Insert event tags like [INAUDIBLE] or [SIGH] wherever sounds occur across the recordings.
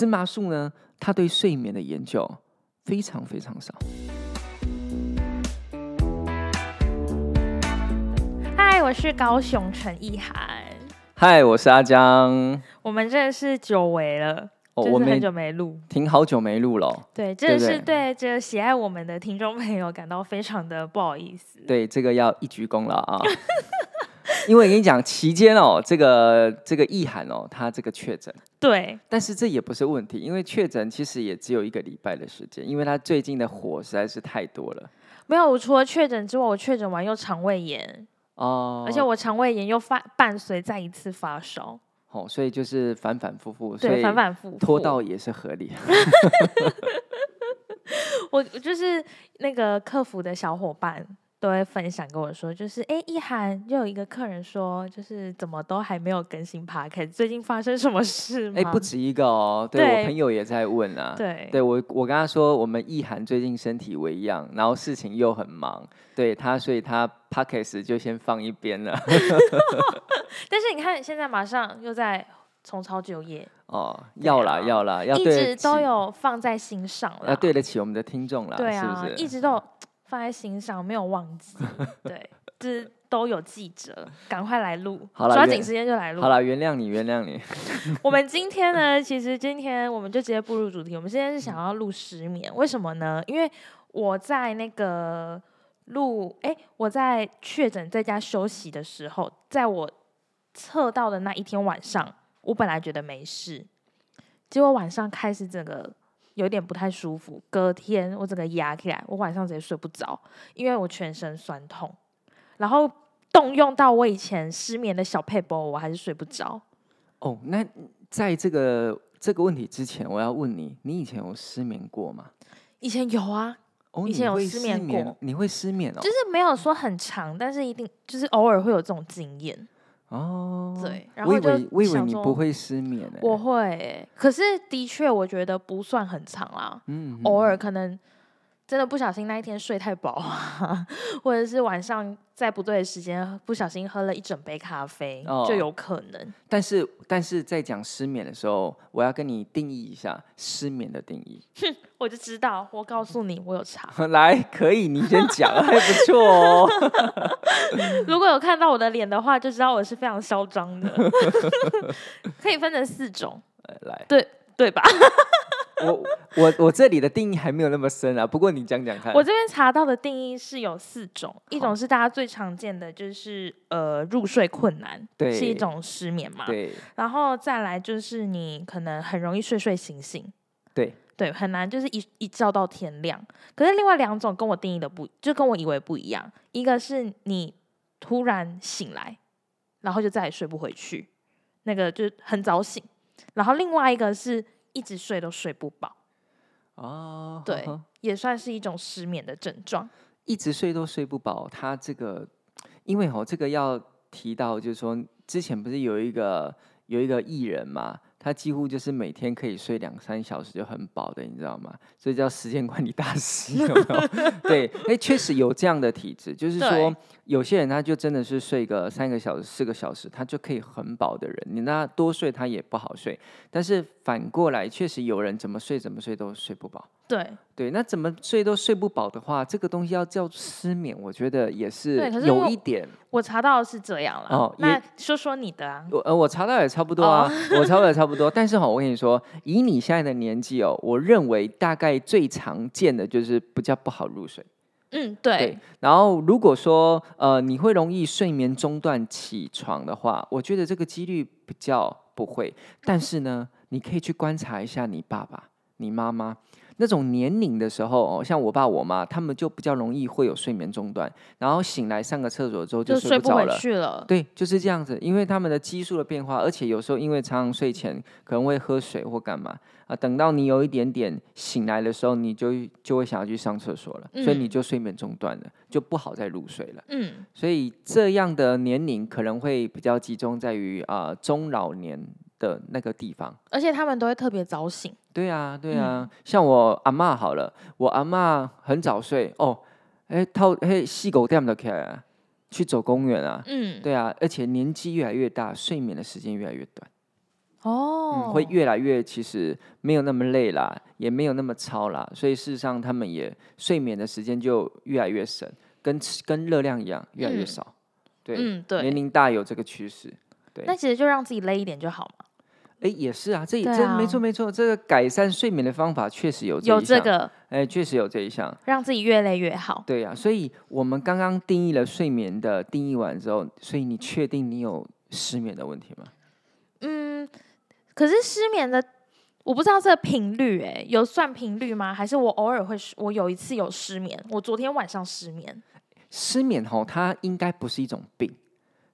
司马树呢，它对睡眠的研究非常非常少。嗨，我是高雄陈意涵。嗨，我是阿江。我们真的是久违了，哦，就是很久没录。挺好久没录了哦。对，真的是对这个喜爱我们的听众朋友感到非常的不好意思。对，这个要一鞠躬了啊！因为我跟你讲，期间哦，这个这个意涵哦，他这个确诊，对，但是这也不是问题，因为确诊其实也只有一个礼拜的时间，因为他最近的火实在是太多了没有，我除了确诊之外，我确诊完又肠胃炎，哦。而且我肠胃炎又发伴随再一次发烧，哦，所以就是反反复复，所对，以反反复复。拖到也是合理。[LAUGHS] 我我就是那个客服的小伙伴都会分享跟我说，就是哎，一涵又有一个客人说，就是怎么都还没有更新 p o d c a s 最近发生什么事吗？哎，不止一个哦，对对我朋友也在问啊。对对我，我跟他说，我们意涵最近身体为恙，然后事情又很忙，对他，所以他 p o c k e t 就先放一边了。[LAUGHS] [LAUGHS] 但是你看，现在马上又在重操旧业，哦，要啦，啊要啦，要一直都有放在心上了，要对得起我们的听众啦，对啊，是不是？一直都有放在心上，没有忘记，对，[LAUGHS] 就是都有记者，赶快来录，抓紧时间就来录好。了，原谅你，原谅你。[LAUGHS] 我们今天呢，其实今天我们就直接步入主题。我们今天是想要录失眠，为什么呢？因为我在那个录，哎，我在确诊在家休息的时候，在我测到的那一天晚上，我本来觉得没事，结果晚上开始整个有点不太舒服，隔天我整个压起来，我晚上直接睡不着，因为我全身酸痛，然后动用到我以前失眠的小配包，我还是睡不着。哦，那在这个这个问题之前，我要问你，你以前有失眠过吗？以前有啊，哦，以前有失眠过你会失眠哦？就是没有说很长，但是一定就是偶尔会有这种经验。哦，对然我以后就为我以为你不会失眠呢。我会欸、可是的确我觉得不算很长啦，嗯偶尔可能真的不小心那一天睡太饱啊，或者是晚上在不对的时间不小心喝了一整杯咖啡，哦就有可能。但是但是在讲失眠的时候，我要跟你定义一下失眠的定义。我就知道，我告诉你，我有查。[LAUGHS] 来，可以，你先讲，还不错哦。[LAUGHS] 如果有看到我的脸的话，就知道我是非常嚣张的。[LAUGHS] 可以分成四种，来，对，对吧？我我我这里的定义还没有那么深啊，不过你讲讲看。我这边查到的定义是有四种，一种是大家最常见的，就是呃入睡困难，对是一种失眠嘛。对然后再来就是你可能很容易睡睡醒醒，对对，很难就是一一觉到天亮。可是另外两种跟我定义的不，就跟我以为不一样。一个是你突然醒来，然后就再也睡不回去，那个就是很早醒。然后另外一个是一直睡都睡不饱，哦，对呵呵也算是一种失眠的症状。一直睡都睡不饱，他这个，因为哦，这个要提到，就是说之前不是有一个有一个艺人嘛，他几乎就是每天可以睡两三小时就很饱的，你知道吗？所以叫时间管理大师，有没有？[LAUGHS] 对，哎，确实有这样的体质，就是说有些人他就真的是睡个三个小时、四个小时，他就可以很饱的人，你那多睡他也不好睡。但是反过来，确实有人怎么睡怎么睡都睡不饱。对，对，那怎么睡都睡不饱的话，这个东西要叫失眠，我觉得也是对可是有一点。我查到是这样了。哦也那说说你的啊？我呃，我查到也差不多啊，我查到也差不多。但是哈，我跟你说，以你现在的年纪哦，我认为大概最常见的就是比较不好入睡。嗯，对，然后如果说呃你会容易睡眠中断起床的话，我觉得这个几率比较不会。但是呢，你可以去观察一下你爸爸、你妈妈。那种年龄的时候哦，像我爸我妈，他们就比较容易会有睡眠中断，然后醒来上个厕所之后就就睡不回。去了。对，就是这样子，因为他们的激素的变化，而且有时候因为常常睡前可能会喝水或干嘛啊，等到你有一点点醒来的时候，你就就会想要去上厕所了，所以你嗯就睡眠中断了，就不好再入睡了。嗯，所以这样的年龄可能会比较集中在于啊、中老年的那个地方。而且他们都会特别早醒。对啊，对嗯啊，像我阿妈好了，我阿妈很早睡哦，哎，套嘿细狗店的起来啊，去走公园啊，嗯，对啊，而且年纪越来越大，睡眠的时间越来越短。哦，嗯，会越来越其实没有那么累啦，也没有那么操啦，所以事实上他们也睡眠的时间就越来越省，跟吃跟热量一样越来越嗯少。对，嗯对，年对，龄大有这个趋势。对那其实就让自己累一点就好嘛。哎，也是啊，这也对这没啊错没错，这个改善睡眠的方法确实有这有这个，哎，确实有这一项。让自己越累越好。对呀、所以我们刚刚定义了睡眠的定义完之后，所以你确定你有失眠的问题吗？嗯，可是失眠的，我不知道这个频率，哎，有算频率吗？还是我偶尔会失？我有一次有失眠，我昨天晚上失眠。失眠吼，它应该不是一种病，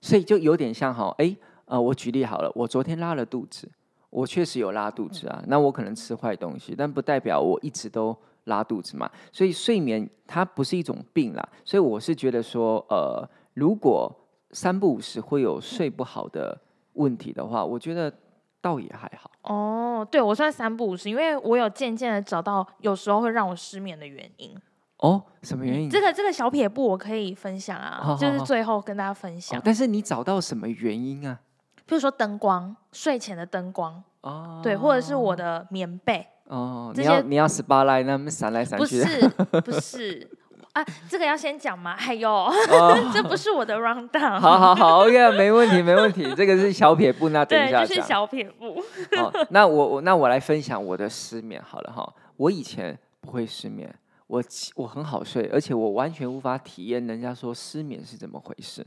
所以就有点像哈，哎，呃，我举例好了，我昨天拉了肚子，我确实有拉肚子啊，那我可能吃坏东西，但不代表我一直都拉肚子嘛。所以睡眠它不是一种病啦，所以我是觉得说，呃，如果三不五时会有睡不好的问题的话，我觉得倒也还好。哦，对我算三不五时，因为我有渐渐的找到有时候会让我失眠的原因。哦，什么原因？这个这个小撇步我可以分享啊，就是最后跟大家分享哦，，但是你找到什么原因啊？比如说灯光，睡前的灯光，哦，对，或者是我的棉被，哦，你要你要 SPA 来，那么闪来闪不去的。是不是啊，这个要先讲吗？还有，哦，[LAUGHS] 这不是我的 round down，好好好，OK，没问题没问题，[LAUGHS] 这个是小撇步，那等一对，下讲。就是小撇步。哦，那我我那我来分享我的失眠好了哈。我以前不会失眠，我其我很好睡，而且我完全无法体验人家说失眠是怎么回事。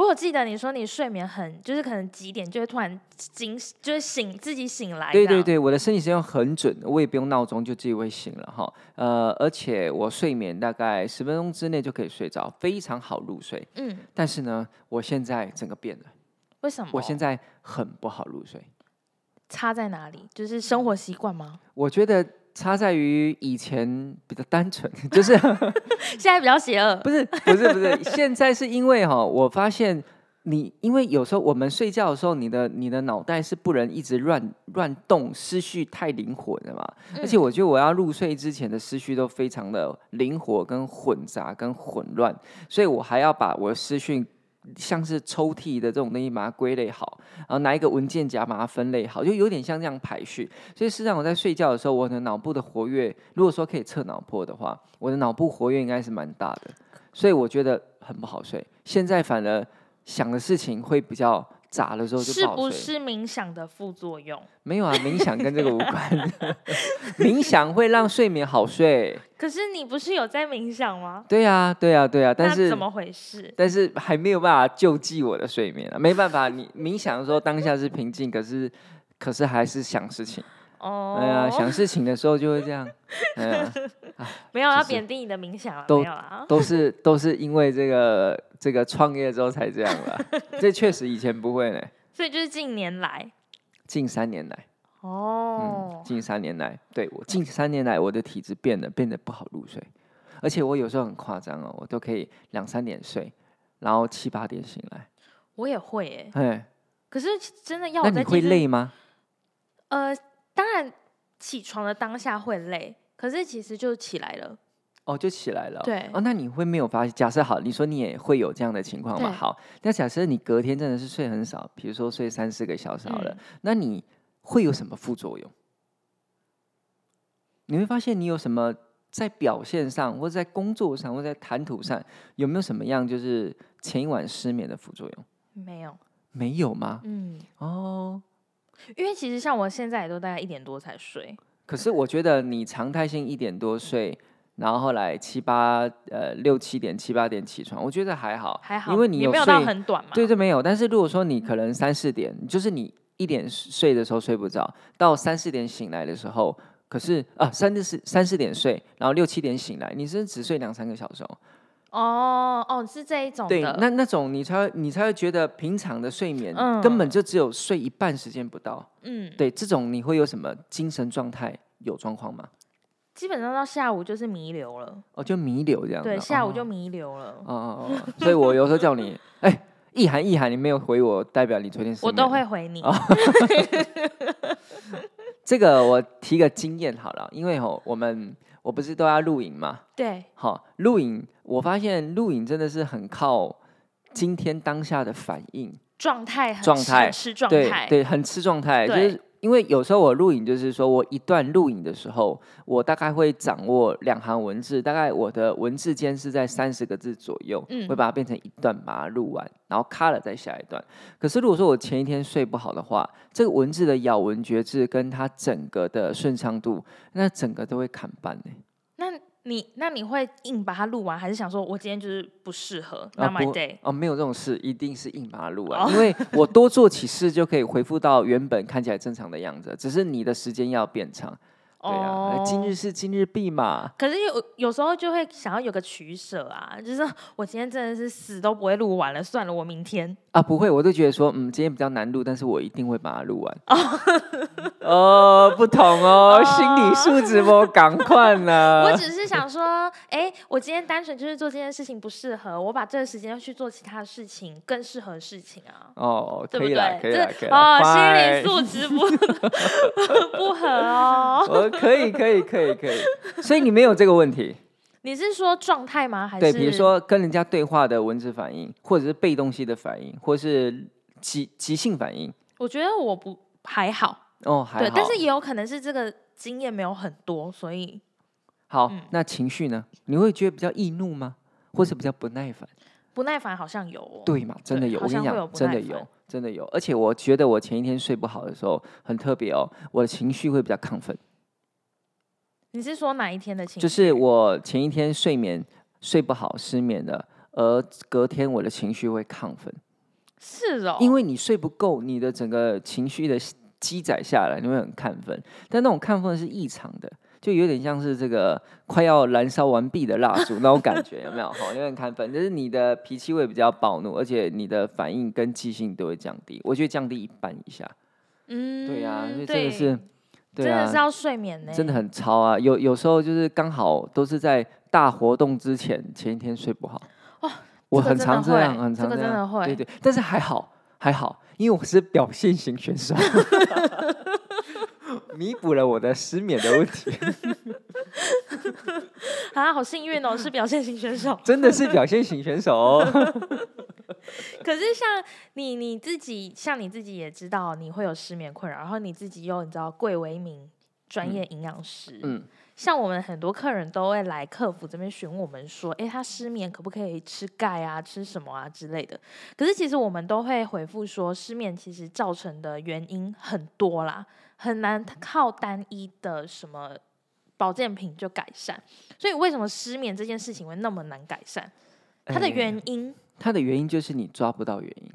我有记得你说你睡眠很，就是可能几点就会突然惊，就是醒自己醒来。对对，对，我的身体时间很准，我也不用闹钟就自己会醒了哈。呃，而且我睡眠大概十分钟之内就可以睡着，非常好入睡。嗯，但是呢，我现在整个变了，为什么？我现在很不好入睡。差在哪里？就是生活习惯吗？我觉得差在于以前比较单纯，[LAUGHS] 就是 [LAUGHS] 现在比较邪恶。不是不是不是，现在是因为哈，我发现你因为有时候我们睡觉的时候，你的你的脑袋是不能一直乱乱动，思绪太灵活了嘛。而且我觉得我要入睡之前的思绪都非常的灵活、跟混杂、跟混乱，所以我还要把我的思绪。像是抽屉的这种东西，把它归类好，然后拿一个文件夹把它分类好，就有点像这样排序。所以事实上，我在睡觉的时候，我的脑部的活跃，如果说可以测脑波的话，我的脑部活跃应该是蛮大的，所以我觉得很不好睡。现在反而想的事情会比较杂了之后就是不是冥想的副作用？没有啊，冥想跟这个无关。[LAUGHS] 冥想会让睡眠好睡。[LAUGHS] 可是你不是有在冥想吗？对啊，对啊，对啊，但是怎么回事？但是还没有办法救济我的睡眠啊，没办法。你冥想的时候当下是平静，可是可是还是想事情。哦，哎呀，想事情的时候就会这样。[LAUGHS] 哎呀，没有要就是贬低你的冥想啊，都没有啦。都是都是因为这个这个创业之后才这样了。[LAUGHS] 这确实以前不会呢。所以就是近年来，近三年来，嗯哦，，近三年来，对我近三年来我的体质变得变得不好入睡，而且我有时候很夸张哦，我都可以两三点睡，然后七八点醒来。我也会诶。哎，可是真的要那你会累吗？呃，当然起床的当下会累，可是其实就起来了。哦，就起来了哦。对哦，那你会没有发现？假设好，你说你也会有这样的情况嘛？好，那假设你隔天真的是睡很少，比如说睡三四个小时好了，嗯那你会有什么副作用？你会发现你有什么在表现上，或者在工作上，或者在谈吐上，有没有什么样就是前一晚失眠的副作用？没有，没有吗？嗯，哦，因为其实像我现在也都大概一点多才睡，可是我觉得你常态性一点多睡，然后后来七八呃六七点七八点起床，我觉得还好，还好，因为你有也没有到睡很短嘛。对对，没有。但是如果说你可能三四点，就是你一点睡的时候睡不着，到三四点醒来的时候，可是啊三四三四点睡，然后六七点醒来，你是只睡两三个小时哦。哦哦，是这一种对，那那种你才会你才会觉得平常的睡眠嗯根本就只有睡一半时间不到。嗯，对，这种你会有什么精神状态有状况吗？基本上到下午就是弥留了，哦，就弥留这样。对，下午就哦弥留了，哦哦哦，所以我有时候叫你，[LAUGHS] 哎，意涵意涵，你没有回我，代表你昨天是我都眠会回你。哦 [LAUGHS] 这个我提个经验好了，因为吼我们我不是都要录影嘛，对，好录影，我发现录影真的是很靠今天当下的反应，状态很吃状态，对，很吃状态，就是因为有时候我录影，就是说我一段录影的时候，我大概会掌握两行文字，大概我的文字间是在三十个字左右，嗯会把它变成一段，把它录完，然后卡了再下一段。可是如果说我前一天睡不好的话，这个文字的咬文嚼字跟它整个的顺畅度，那整个都会砍半呢、那你那你会硬把它录完，还是想说我今天就是不适合啊 not my day？哦，没有这种事，一定是硬把它录完，哦因为我多做起事就可以恢复到原本看起来正常的样子，只是你的时间要变长。对啊，呃今日事今日毕嘛。可是有有时候就会想要有个取舍啊，就是 [LAUGHS] 我今天真的是死都不会录完了，算了，我明天。啊，不会，我都觉得说，嗯，今天比较难录，但是我一定会把它录完。哦，[LAUGHS] 不同哦，心理素质不赶快呢。[LAUGHS] 我只是想说，哎、我今天单纯就是做这件事情不适合，我把这个时间去做其他的事情，更适合的事情啊，哦，对不可以啦，可对？以啦，可这以心理素质不不合哦。我 [LAUGHS] 可以，可以，可以，可以。所以你没有这个问题，你是说状态吗？还是对，比如说跟人家对话的文字反应，或者是背东西的反应，或是即即兴反应。我觉得我不还好，哦，还好，。对但是也有可能是这个经验没有很多，所以好嗯，那情绪呢？你会觉得比较易怒吗？或是比较不耐烦？不耐烦好像有、哦。对嘛，真的有，我跟你讲，真的有，真的有。而且我觉得我前一天睡不好的时候很特别哦，我的情绪会比较亢奋，你是说哪一天的情绪？就是我前一天睡眠睡不好，失眠了，而隔天我的情绪会亢奋，是哦，因为你睡不够，你的整个情绪的积攒下来，你会很亢奋，但那种亢奋是异常的。就有点像是这个快要燃烧完毕的蜡烛那种感觉，有没有？[LAUGHS] 好，有点亢奋，就是你的脾气会比较暴怒，而且你的反应跟记性都会降低。我觉得降低一半以下。嗯，对呀、所以真对的是，真的是要睡眠呢，真的很超啊！有有时候就是刚好都是在大活动之前，前一天睡不好。哇我很常这样，很常这样。个真的会对对，但是还好还好，因为我是表现型选手，[LAUGHS] [LAUGHS] 弥补了我的失眠的问题，[LAUGHS] 啊，好幸运哦，是表现型选手。[LAUGHS] 真的是表现型选手哦。可是像你你自己，像你自己也知道你会有失眠困扰，然后你自己又你知道贵为名专业营养师，嗯，像我们很多客人都会来客服这边询问我们说，诶，他失眠可不可以吃钙啊，吃什么啊之类的。可是其实我们都会回复说，失眠其实造成的原因很多啦，很难靠单一的什么保健品就改善。所以为什么失眠这件事情会那么难改善？它的哎原因它的原因就是你抓不到原因。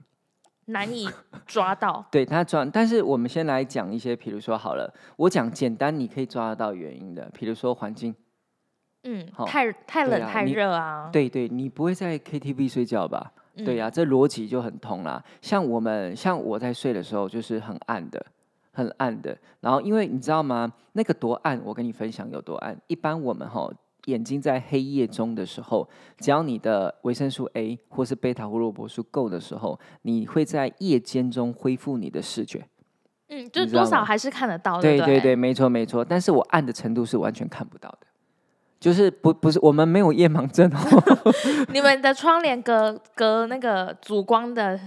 难以抓到。[LAUGHS] 对他抓，但是我们先来讲一些，比如说好了，我讲简单，你可以抓得到原因的，比如说环境。嗯，好太太冷太热啊。对对，你不会在 KTV 睡觉吧？对嗯呀、这逻辑就很通啦。像我们，像我在睡的时候，就是很暗的，很暗的。然后，因为你知道吗？那个多暗，我跟你分享有多暗。一般我们哈眼睛在黑夜中的时候，只要你的维生素 A 或是贝塔胡萝卜素够的时候，你会在夜间中恢复你的视觉。嗯，就多少还是看得到，不对对对对，没错没错。但是我暗的程度是完全看不到的，就是不不是我们没有夜盲症哦。[LAUGHS] 你们的窗帘隔隔那个阻光的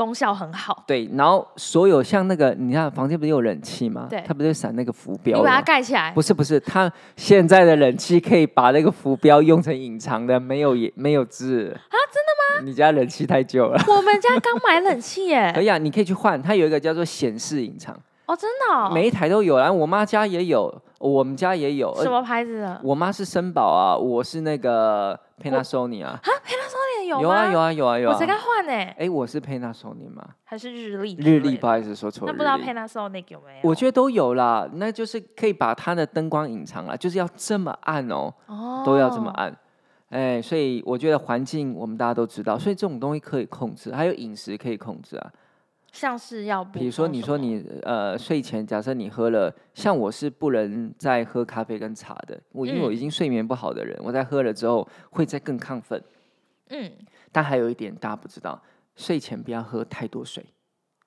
功效很好，对，然后所有像那个，你看房间不是有冷气吗？对它不是闪那个浮标你把它？盖起来不。是不是，它现在的冷气可以把那个浮标用成隐藏的，没有也没有字啊？真的吗？你家冷气太旧了。我们家刚买冷气耶可，[LAUGHS] 以啊，你可以去换，它有一个叫做显示隐藏，哦，真的哦，每一台都有然后。我妈家也有，我们家也有。呃什么牌子的？我妈是森宝啊，我是那个 Panasonic 啊。这里有有啊有啊，啊有啊有啊。我才刚换呢，哎，我是 Panasonic 吗？还是日历之日历，不好意思说错了。那不知道日历 Panasonic 有没有？我觉得都有啦，那就是可以把它的灯光隐藏了，就是要这么暗哦，哦都要这么暗。哎，所以我觉得环境我们大家都知道，所以这种东西可以控制，还有饮食可以控制啊。像是要比如说，你说你呃睡前，假设你喝了，像我是不能再喝咖啡跟茶的，我因为我嗯已经睡眠不好的人，我在喝了之后会再更亢奋。嗯但还有一点大家不知道，睡前不要喝太多水。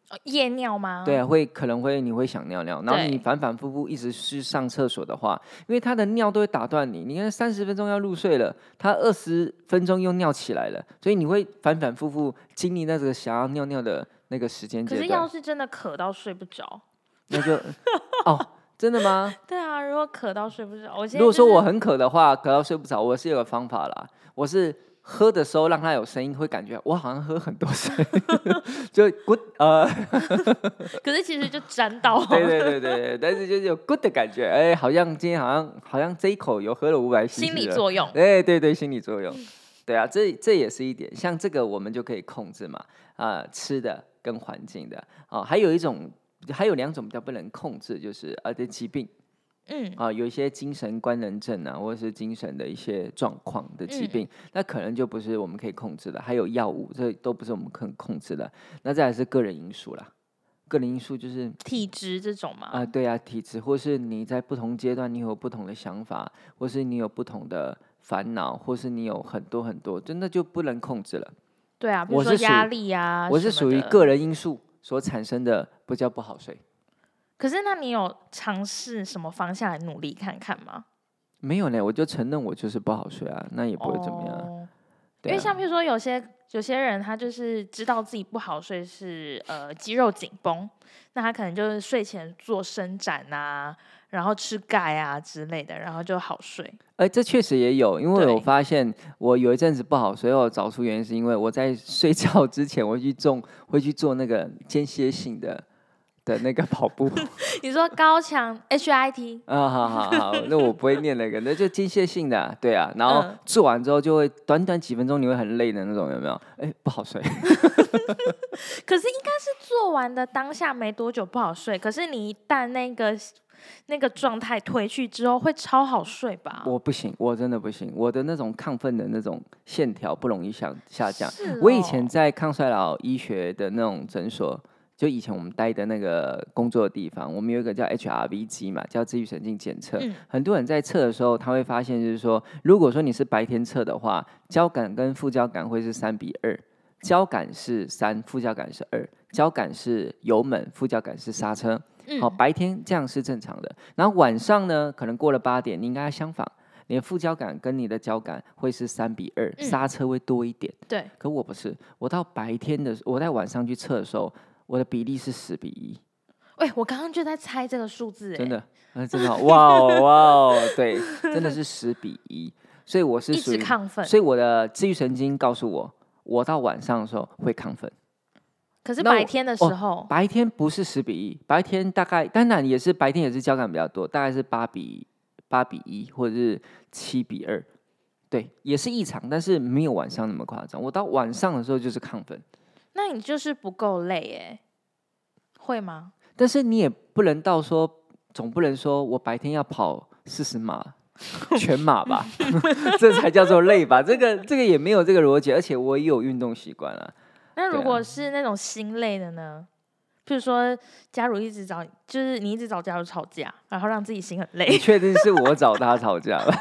哦夜尿吗？对啊，会可能会你会想尿尿，然后你反反复复一直去上厕所的话，因为他的尿都会打断你。你看三十分钟要入睡了，他二十分钟又尿起来了，所以你会反反复复经历那个想要尿尿的那个时间可是要。是真的渴到睡不着，那就哦，真的吗？[LAUGHS] 对啊，如果渴到睡不着，我现在如果说我很渴的话，渴到睡不着，我是有个方法啦，我是喝的时候让它有声音，会感觉我好像喝很多水，[LAUGHS] 就 good 呃，[LAUGHS] 可是其实就沾到，对对对对对，但是就是有 good 的感觉，哎，好像今天好像好像这一口有喝了五百 cc 心理了作用。哎，对对，心理作用，对啊，这这也是一点，像这个我们就可以控制嘛，啊、吃的跟环境的，哦，还有一种，还有两种比较不能控制，就是呃的疾病嗯，啊、有一些精神官能症啊，或者是精神的一些状况的疾嗯病，那可能就不是我们可以控制的，还有药物，这都不是我们可以控制的，那再来是个人因素啦。个人因素就是体质这种嘛，啊、对啊，体质，或是你在不同阶段你有不同的想法，或是你有不同的烦恼，或是你有很多很多，真的就不能控制了。对啊，比如我是属说压力啊，我是属于个人因素所产生的，不叫不好睡。可是那你有尝试什么方向来努力看看吗？没有呢，我就承认我就是不好睡啊，那也不会怎么样。哦因为像譬如说有些有些人他就是知道自己不好睡是呃肌肉紧绷，那他可能就是睡前做伸展啊，然后吃钙啊之类的，然后就好睡。哎，这确实也有，因为我对发现我有一阵子不好睡，我找出原因是因为我在 [LAUGHS] 睡觉之前我会去做会去做那个间歇性的的那个跑步。[LAUGHS] 你说高强 HIT，啊，好好好，那我不会念那个，那就机械性的啊、对啊。然后嗯做完之后就会短短几分钟，你会很累的那种，有没有？哎，不好睡。[LAUGHS] 可是应该是做完的当下没多久不好睡，可是你一旦那个那个状态褪去之后，会超好睡吧？我不行，我真的不行，我的那种亢奋的那种线条不容易下下降。是我以前哦在抗衰老医学的那种诊所，就以前我们待的那个工作的地方，我们有一个叫 HRV 机嘛，叫自愈神经检测。嗯。很多人在测的时候，他会发现就是说，如果说你是白天测的话，交感跟副交感会是三比二，交感是三，副交感是二，交感是油门，副交感是刹车。嗯。好，白天这样是正常的，然后晚上呢，可能过了八点，你应该相反，你的副交感跟你的交感会是三比二、嗯。刹车会多一点。对，可我不是，我到白天的，我在晚上去测的时候，我的比例是十比一，喂，我刚刚就在猜这个数字，真，的，那，真的好，哇哦哇哦，对，[LAUGHS] 真的是十比一，所以我是一属于，直亢奋。所以我的治愈神经告诉我，我到晚上的时候会亢奋。可是白天的时哦候，白天不是十比一，白天大概当然也是白天也是交感比较多，大概是八比八比一或者是七比二，对，也是异常，但是没有晚上那么夸张。我到晚上的时候就是亢奋，那你就是不够累哎，会吗？但是你也不能到说，总不能说我白天要跑四十码。全马吧，[LAUGHS] 这才叫做累吧？这个这个也没有这个逻辑，而且我也有运动习惯啊。那如果是那种心累的呢？譬如说，假如一直找，就是你一直找假如吵架，然后让自己心很累你累，确定是我找他吵架了？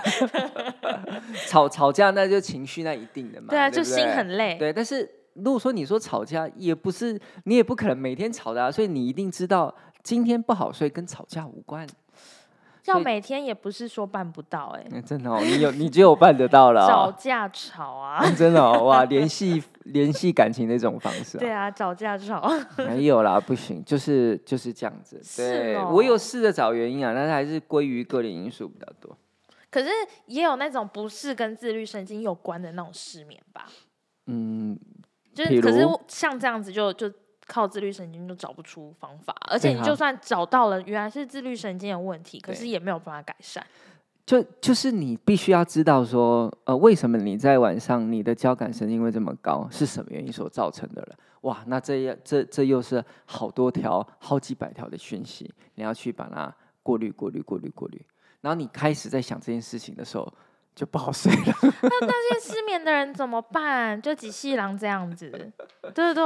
[LAUGHS] 吵吵架那就情绪那一定的嘛。[LAUGHS] 对啊，不就心很累。对，但是如果说你说吵架，也不是你也不可能每天吵的啊，所以你一定知道今天不好睡跟吵架无关。要每天也不是说办不到哎、嗯真的哦，你有你只有办得到了、哦，找架吵啊，[LAUGHS] 真的哦，哇，联系联系感情的一种方式、对啊，找架吵。没有啦，不行，就是就是这样子。是对，哦我有试着找原因啊，但是还是归于个人因素比较多。可是也有那种不是跟自律神经有关的那种失眠吧，嗯，就是可是像这样子就就靠自律神经就找不出方法，而且你就算找到了，原来是自律神经的问题，可是也没有办法改善。就就是你必须要知道说，呃，为什么你在晚上你的交感神经会这么高，是什么原因所造成的了？哇，那这样这这又是好多条、好几百条的讯息，你要去把它过滤、过滤、过滤、过滤。然后你开始在想这件事情的时候，就不好睡了。[LAUGHS] 那那些失眠的人怎么办？就几细狼这样子，对不对？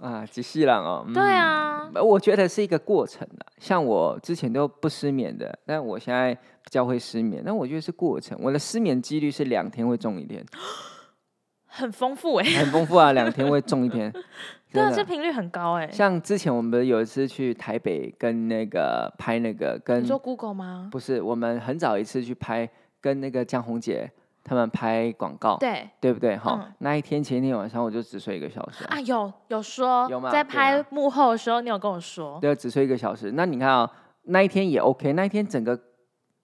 啊，几细狼哦，对嗯啊，呃我觉得是一个过程啊，像我之前都不失眠的，但我现在比较会失眠。但我觉得是过程，我的失眠几率是两天会中一天，[GASPS] 很丰富哎、很丰富啊，两天会中一天。[LAUGHS] 对啊，这频率很高哎、像之前我们有一次去台北跟那个拍那个跟你说 Google 吗？不是我们很早一次去拍跟那个江宏杰他们拍广告，对对不对？哈、嗯那一天前一天晚上我就只睡一个小时啊，啊，有有说有吗在拍幕后的时候，你有跟我说，对，只睡一个小时。那你看啊、那一天也 OK，那一天整个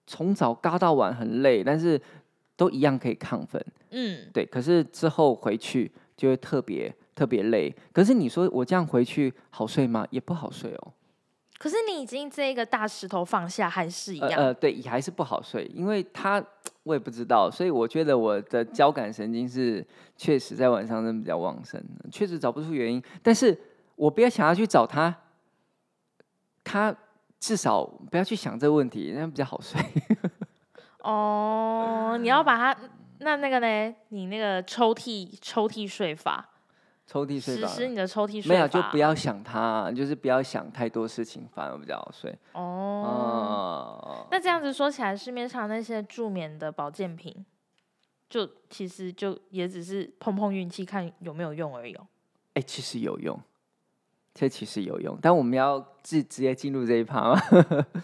从早嘎到晚很累，但是都一样可以亢奋。嗯，对，可是之后回去就会特别特别累。可是你说我这样回去好睡吗？也不好睡哦。可是你已经这个大石头放下，还是一样，呃呃，对，也还是不好睡，因为它我也不知道，所以我觉得我的交感神经是确实在晚上真的比较旺盛，确实找不出原因。但是我不要想要去找他，他至少不要去想这个问题，那样比较好睡。[LAUGHS] 哦，你要把它，那那个呢？你那个抽屉抽屉睡法，抽屉睡吧，实施你的抽屉睡法，没有就不要想它，就是不要想太多事情，反而比较好睡。哦。哦，那这样子说起来，市面上那些助眠的保健品，就其实就也只是碰碰运气，看有没有用而已哦。哎、其实有用，这其实有用，但我们要直直接进入这一趴吗？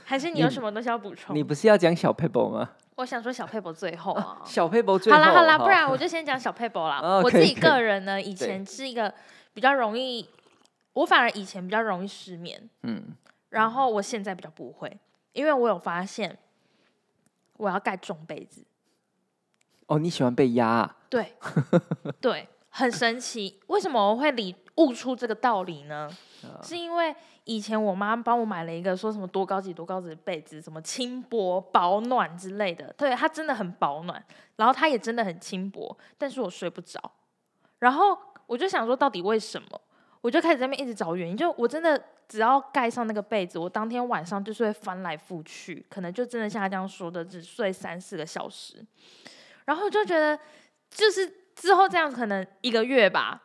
还是你 [LAUGHS] 有什么东西要补充？你不是要讲小 paper 吗？我想说小佩伯最后啊。小 paper 最后好啦好啦，不然我就先讲小佩伯啦。哦我自己个人呢，以前是一个比较容易，我反而以前比较容易失眠，嗯，然后我现在比较不会，因为我有发现我要盖重被子。哦，你喜欢被压、啊？对，对，很神奇。为什么我会理悟出这个道理呢？[LAUGHS] 啊是因为以前我妈帮我买了一个说什么多高级多高级的被子，什么轻薄保暖之类的。对，它真的很保暖，然后它也真的很轻薄，但是我睡不着。然后我就想说，到底为什么？我就开始在那边一直找原因。就我真的只要盖上那个被子，我当天晚上就是会翻来覆去，可能就真的像他这样说的，只睡三四个小时。然后我就觉得，就是之后这样可能一个月吧，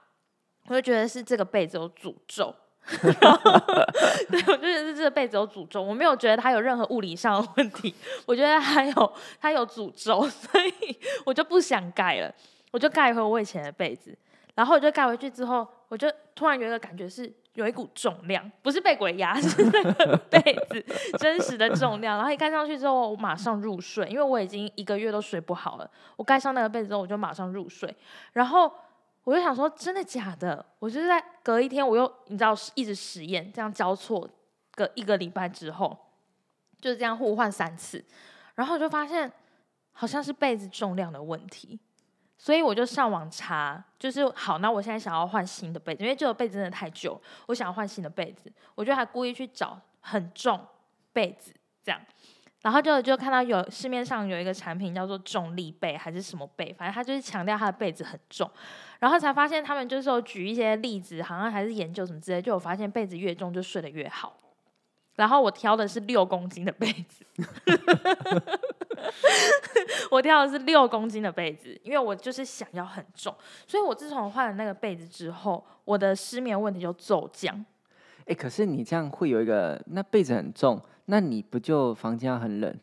我就觉得是这个被子有诅咒。[LAUGHS] 对，我就觉得是这个被子有诅咒，我没有觉得它有任何物理上的问题，我觉得它有它有诅咒，[LAUGHS] 所以我就不想盖了，我就盖回我以前的被子。然后我就盖回去之后，我就突然有一个感觉是有一股重量，不是被鬼压，[LAUGHS] 是那个被子真实的重量。然后一盖上去之后，我马上入睡，因为我已经一个月都睡不好了。我盖上那个被子之后，我就马上入睡。然后我就想说，真的假的？我就是在隔一天，我又你知道一直实验，这样交错个一个礼拜之后，就是这样互换三次，然后我就发现好像是被子重量的问题。所以我就上网查，就是好，那我现在想要换新的被子，因为旧的被子真的太旧，我想要换新的被子，我就还故意去找很重被子这样，然后就就看到有市面上有一个产品叫做重力被还是什么被，反正它就是强调它的被子很重，然后才发现他们就是有举一些例子，好像还是研究什么之类，就有发现被子越重就睡得越好。然后我挑的是六公斤的被子，我挑的是六公斤的被子，因为我就是想要很重，所以我自从换了那个被子之后，我的失眠问题就骤降。哎、可是你这样会有一个，那被子很重，那你不就房间很冷？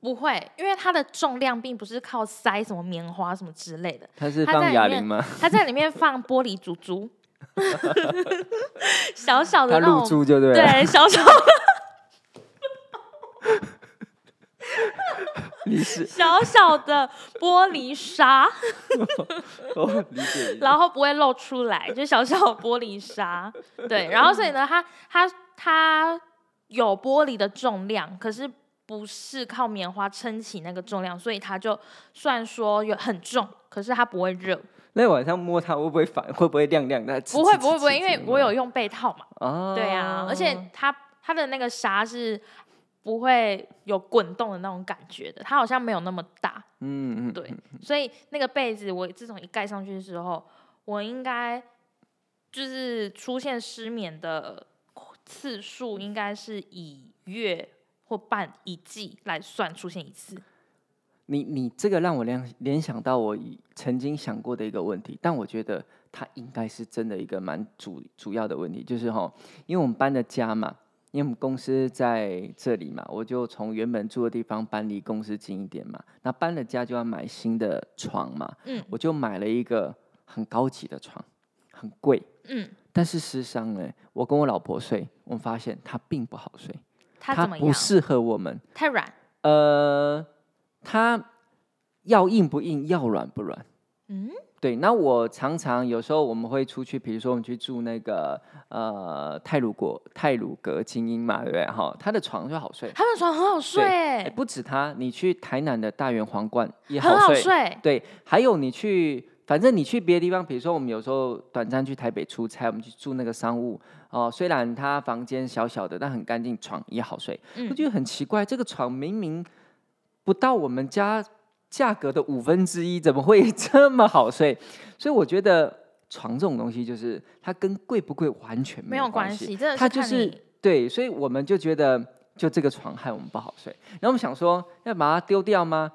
不会，因为它的重量并不是靠塞什么棉花什么之类的，它是放哑铃吗？它在里面放玻璃珠珠，[LAUGHS] 小小的露那种，珠就对了。对，小小你是小小的玻璃沙。[LAUGHS] 然后不会露出来，就小小的玻璃沙。对，然后所以呢，它它它有玻璃的重量，可是不是靠棉花撑起那个重量，所以它就算说有很重，可是它不会热，那晚上摸它会不会反？会不会亮亮的？不会不会不会，因为我有用被套嘛。啊，对啊，而且它它的那个纱是不会有滚动的那种感觉的，它好像没有那么大。嗯嗯，对，所以那个被子我自从一盖上去的时候，我应该就是出现失眠的次数，应该是以月或半一季来算出现一次。你你这个让我联联想到我曾经想过的一个问题，但我觉得它应该是真的一个蛮主主要的问题，就是哈，因为我们搬的家嘛，因为我们公司在这里嘛，我就从原本住的地方搬离公司近一点嘛，那搬了家就要买新的床嘛，嗯我就买了一个很高级的床，很贵，嗯，但是事实上呢，我跟我老婆睡，我们发现它并不好睡，它怎么样？不适合我们。太软。呃，它要硬不硬，要软不软。嗯，对，那我常常有时候我们会出去，比如说我们去住那个呃泰鲁国泰鲁阁精英嘛，对不对？哈，他的床就好睡。他的床很好睡不止他，你去台南的大圆皇冠也很好睡。睡。对，还有你去，反正你去别的地方，比如说我们有时候短暂去台北出差，我们去住那个商务哦，虽然他房间小小的，但很干净，床也好睡。我嗯，觉得很奇怪，这个床明明不到我们家价格的五分之一，怎么会这么好睡？所以我觉得床这种东西，就是它跟贵不贵完全没有有关系，它就是对，所以我们就觉得就这个床害我们不好睡，然后我们想说要把它丢掉吗？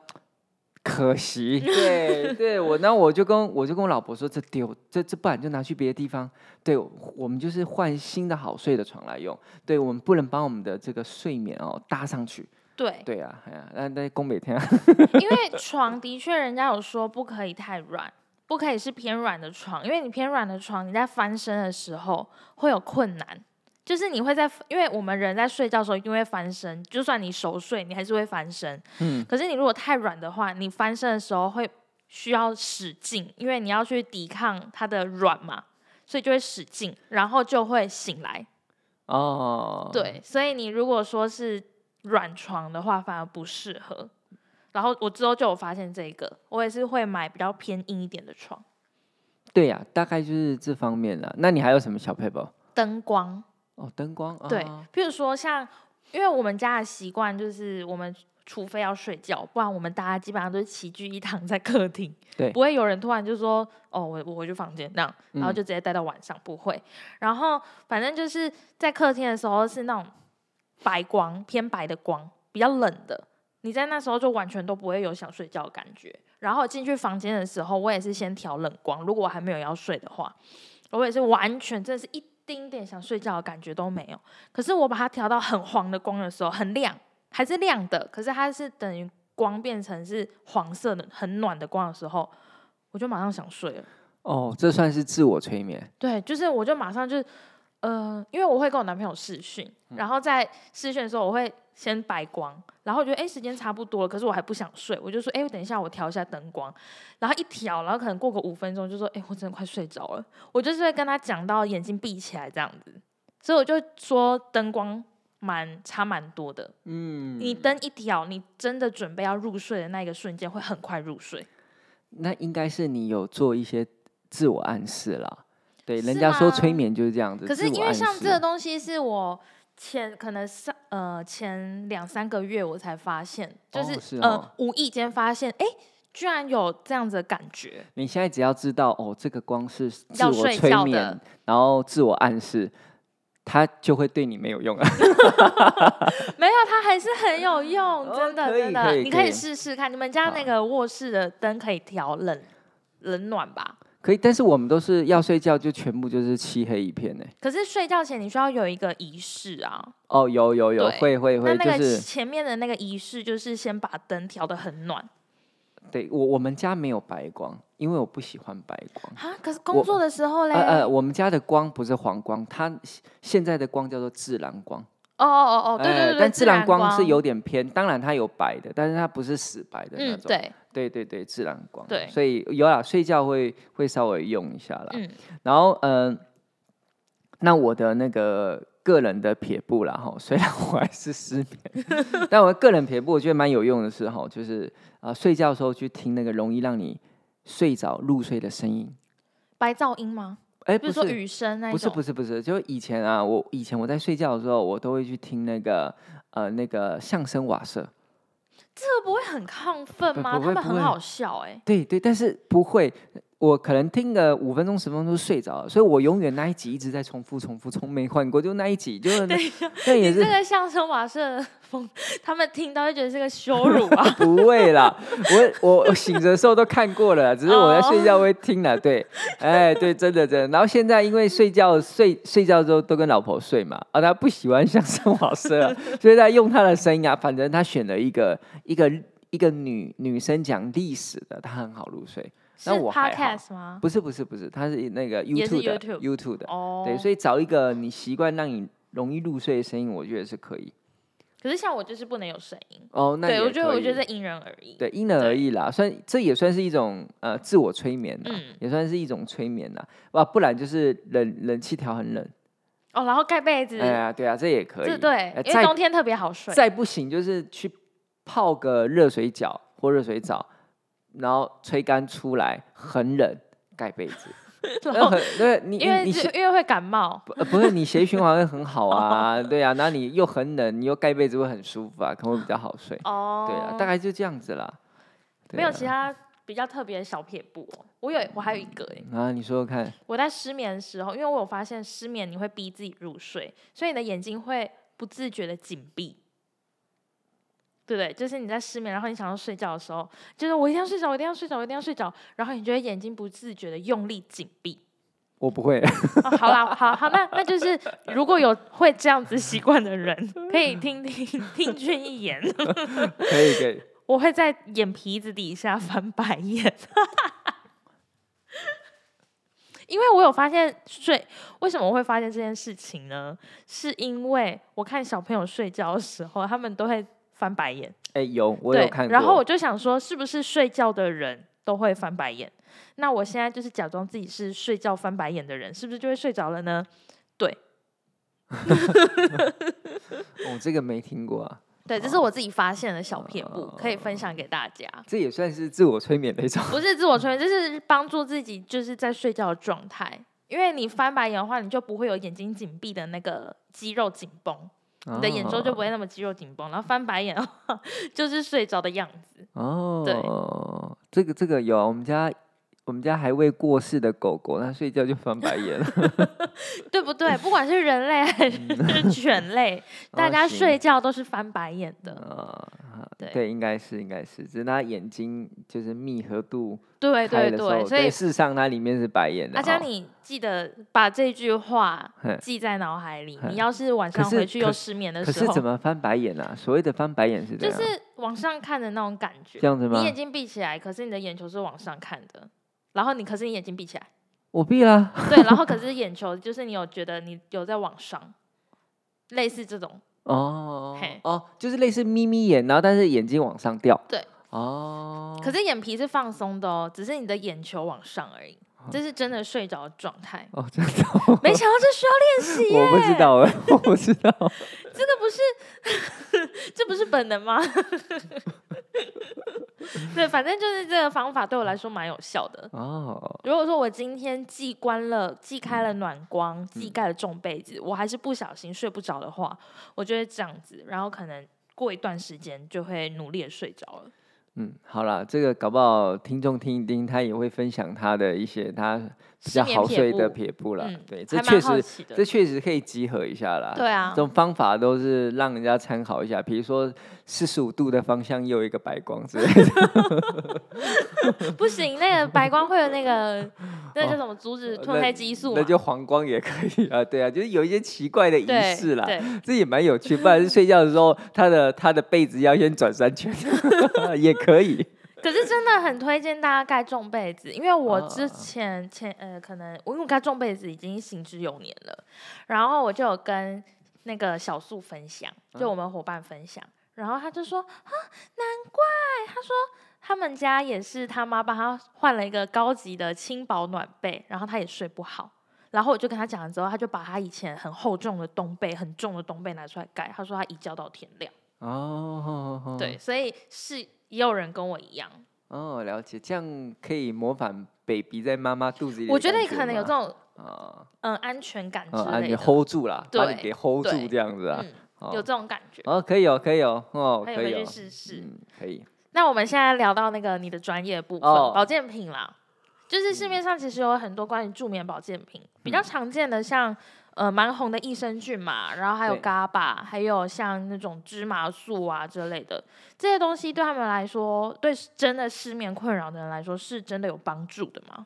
可惜，[LAUGHS] 对对，我然后我就跟我就跟我老婆说，这丢这这不然就拿去别的地方，对我们就是换新的好睡的床来用，对我们不能把我们的这个睡眠哦搭上去，对，对啊，哎呀，那那宫北天啊，因为 [LAUGHS] 床的确人家有说不可以太软，不可以是偏软的床，因为你偏软的床，你在翻身的时候会有困难。就是你会在，因为我们人在睡觉的时候一定会翻身，就算你熟睡，你还是会翻身。嗯，可是你如果太软的话，你翻身的时候会需要使劲，因为你要去抵抗它的软嘛，所以就会使劲，然后就会醒来。哦，，对，所以你如果说是软床的话，反而不适合。然后我之后就有发现这个，我也是会买比较偏硬一点的床。对呀、大概就是这方面了。那你还有什么小配包？灯光，哦，灯光，对啊，譬如说像，因为我们家的习惯就是我们。除非要睡觉，不然我们大家基本上都是齐聚一堂在客厅，对不会有人突然就说哦，我我回去房间那样，然后嗯就直接待到晚上，不会。然后反正就是在客厅的时候是那种白光偏白的光，比较冷的，你在那时候就完全都不会有想睡觉的感觉。然后进去房间的时候，我也是先调冷光，如果我还没有要睡的话，我也是完全真的是一丁点想睡觉的感觉都没有。可是我把它调到很黄的光的时候，很亮，还是亮的，可是它是等于光变成是黄色的、很暖的光的时候，我就马上想睡了。哦，这算是自我催眠。对，就是我就马上就，呃，因为我会跟我男朋友视讯，然后在视讯的时候我会先白光，然后我觉得哎时间差不多了，可是我还不想睡，我就说哎我等一下我调一下灯光，然后一调，然后可能过个五分钟就说哎我真的快睡着了，我就是会跟他讲到眼睛闭起来这样子，所以我就说灯光蛮差蛮多的，嗯，你灯一调，你真的准备要入睡的那一个瞬间会很快入睡。那应该是你有做一些自我暗示啦。对，人家说催眠就是这样子。可是因为像这个东西是我前可能上呃前两三个月我才发现，就是,、哦是哦呃无意间发现，哎，居然有这样子的感觉。你现在只要知道哦，这个光是自要我催眠的，然后自我暗示，它就会对你没有用了。[LAUGHS] [LAUGHS] 没有，它还是很有用，真的哦真的，可你可以试试看。你们家那好个卧室的灯可以调冷冷暖吧？可以，但是我们都是要睡觉就全部就是漆黑一片呢。可是睡觉前你需要有一个仪式啊，哦，有有有，对会会会，那那个前面的那个仪式就是先把灯调的很暖对我我们家没有白光，因为我不喜欢白光。啊。可是工作的时候嘞，呃呃，我们家的光不是黄光，它现在的光叫做自然光。哦哦哦哦，对对对对，呃但自然光光是有点偏，当然它有白的，但是它不是死白的那种。嗯对对对对，自然光。对所以有啊，睡觉会会稍微用一下啦。嗯然后嗯、呃那我的那个个人的撇步啦哈，虽然我还是失眠，[LAUGHS] 但我的个人撇步我觉得蛮有用的是哈，就是啊、呃睡觉的时候去听那个容易让你睡着入睡的声音。白噪音吗？哎，不是。雨声那一不是，不是不是，就以前啊，我以前我在睡觉的时候，我都会去听那个呃那个相声瓦舍，这个不会很亢奋吗？他们很好笑哎、对对，但是不会，我可能听个五分钟十分钟就睡着了，所以我永远那一集一直在重复重复，从没换过，就那一集，就是那 [LAUGHS] 那也是你这个相声瓦舍的风，他们听到就觉得是个羞辱啊。[LAUGHS] 不会啦，我我我醒着的时候都看过了，只是我在睡觉会听了，对，[LAUGHS] 哎对，真的真的。然后现在因为睡觉睡睡觉之后都跟老婆睡嘛，啊，他不喜欢相声瓦舍啊，所以他用他的声音啊，反正他选了一个一个一个女女生讲历史的，他很好入睡。是那我还好 podcast 吗？不是不是不是，它是那个 YouTube 的 YouTube YouTube 的，哦，对，所以找一个你习惯让你容易入睡的声音，我觉得是可以。可是像我就是不能有声音。哦，那对，我觉得我觉得因人而异。对，因人而对异啦，算这也算是一种呃自我催眠啦，嗯也算是一种催眠啦。哇，不然就是冷冷气调很冷，哦，然后盖被子，哎呀，对啊，这也可以。这对呃，因为冬天特别好睡。再不行就是去泡个热水脚或热水澡，然后吹干出来，很冷，盖被子。然 [LAUGHS] 后那很对你因为你因为会感冒。不呃不是你血液循环会很好啊，[LAUGHS] 对啊，然后你又很冷，你又盖被子会很舒服啊，可能会比较好睡。哦，对啊，大概就这样子啦。对没有啊其他比较特别的小撇步哦。我有，我还有一个哎，啊，你说说看，我在失眠的时候，因为我有发现失眠你会逼自己入睡，所以你的眼睛会不自觉的紧闭。对不对？就是你在失眠，然后你想要睡觉的时候，就是我一定要睡着，我一定要睡着，我一定要睡着，然后你觉得眼睛不自觉的用力紧闭。我不会。哦、好啦，好好，那那就是如果有会这样子习 [LAUGHS] 惯的人，可以听听听君一言。[LAUGHS] 可以可以，我会在眼皮子底下翻白眼，[LAUGHS] 因为我有发现睡，为什么我会发现这件事情呢？是因为我看小朋友睡觉的时候，他们都会翻白眼，哎、有我有看，过。然后我就想说，是不是睡觉的人都会翻白眼？那我现在就是假装自己是睡觉翻白眼的人，是不是就会睡着了呢？对 [LAUGHS] 哦，这个没听过啊，[LAUGHS] 对，这是我自己发现的小撇步，可以分享给大家。这也算是自我催眠的一种。[LAUGHS] 不是自我催眠，就是帮助自己就是在睡觉的状态。因为你翻白眼的话，你就不会有眼睛紧闭的那个肌肉紧绷，你的眼周就不会那么肌肉紧绷。然后翻白眼的话，[LAUGHS] 就是睡着的样子。哦，对这个这个有啊，我们家我们家还未过世的狗狗，它睡觉就翻白眼了。[LAUGHS] 对不对？不管是人类还是犬类，[LAUGHS] 大家睡觉都是翻白眼的。啊，对对，应该是应该是，只是它眼睛就是密合度对对对，所以，事实上它里面是白眼的。阿佳，哦你记得把这句话哼记在脑海里。你要是晚上回去又失眠的可时候，是怎么翻白眼啊？所谓的翻白眼是就是往上看的那种感觉。这样子吗你？眼睛闭起来，可是你的眼球是往上看的，然后你可是你眼睛闭起来，我闭了。[LAUGHS] 对，然后可是眼球就是你有觉得你有在往上，类似这种，哦嘿哦，就是类似眯眯眼，然后但是眼睛往上掉。对。哦。可是眼皮是放松的哦，只是你的眼球往上而已，这是真的睡着的状态。哦，真的哦，没想到这需要练习耶，我不知道哎，我不知道。这个不是，[LAUGHS] 这不是本能吗？[LAUGHS] 对，反正就是这个方法对我来说蛮有效的。哦，如果说我今天既关了、既开了暖光、嗯既盖了重被子，我还是不小心睡不着的话，我就会这样子，然后可能过一段时间就会努力的睡着了。嗯，好了，这个搞不好听众听一听，他也会分享他的一些他比较好睡的撇步啦。嗯对，这还确实，这确实可以集合一下啦。对啊这，种方法都是让人家参考一下，比如说四十五度的方向又一个白光之类的。[LAUGHS] 不行，那个白光会有那个那个叫什么阻止褪那黑激素嘛那就黄光也可以啊，对啊，就是有一些奇怪的仪式啦，对，这也蛮有趣。不然是睡觉的时候，他的他的被子要先转三圈，[LAUGHS] 也可以。可是真的很推荐大家盖重被子，因为我之啊前前呃，可能我因为我盖重被子已经行之有年了，然后我就有跟那个小素分享，就我们伙伴分享，然后他就说啊，难怪，他说他们家也是他妈帮他换了一个高级的轻薄暖被，然后他也睡不好。然后我就跟他讲了之后，他就把他以前很厚重的冬被、很重的冬被拿出来盖。他说他一觉到天亮。哦，对，所以是也有人跟我一样，哦，了解，这样可以模仿 baby 在妈妈肚子里我觉得感可能有这吗种啊，嗯安全感之类的，hold 住啦，把你对给 hold 住对这样子啊。有这种感觉。哦，可以哦，可以哦，哦，可以回去试试。嗯，可以。那我们现在聊到那个你的专业部分，哦保健品啦，就是市面上其实有很多关于助眠保健品，比较常见的像呃蛮红的益生菌嘛，然后还有对 GABA，还有像那种芝麻素啊之类的这些东西，对他们来说，对真的失眠困扰的人来说，是真的有帮助的吗？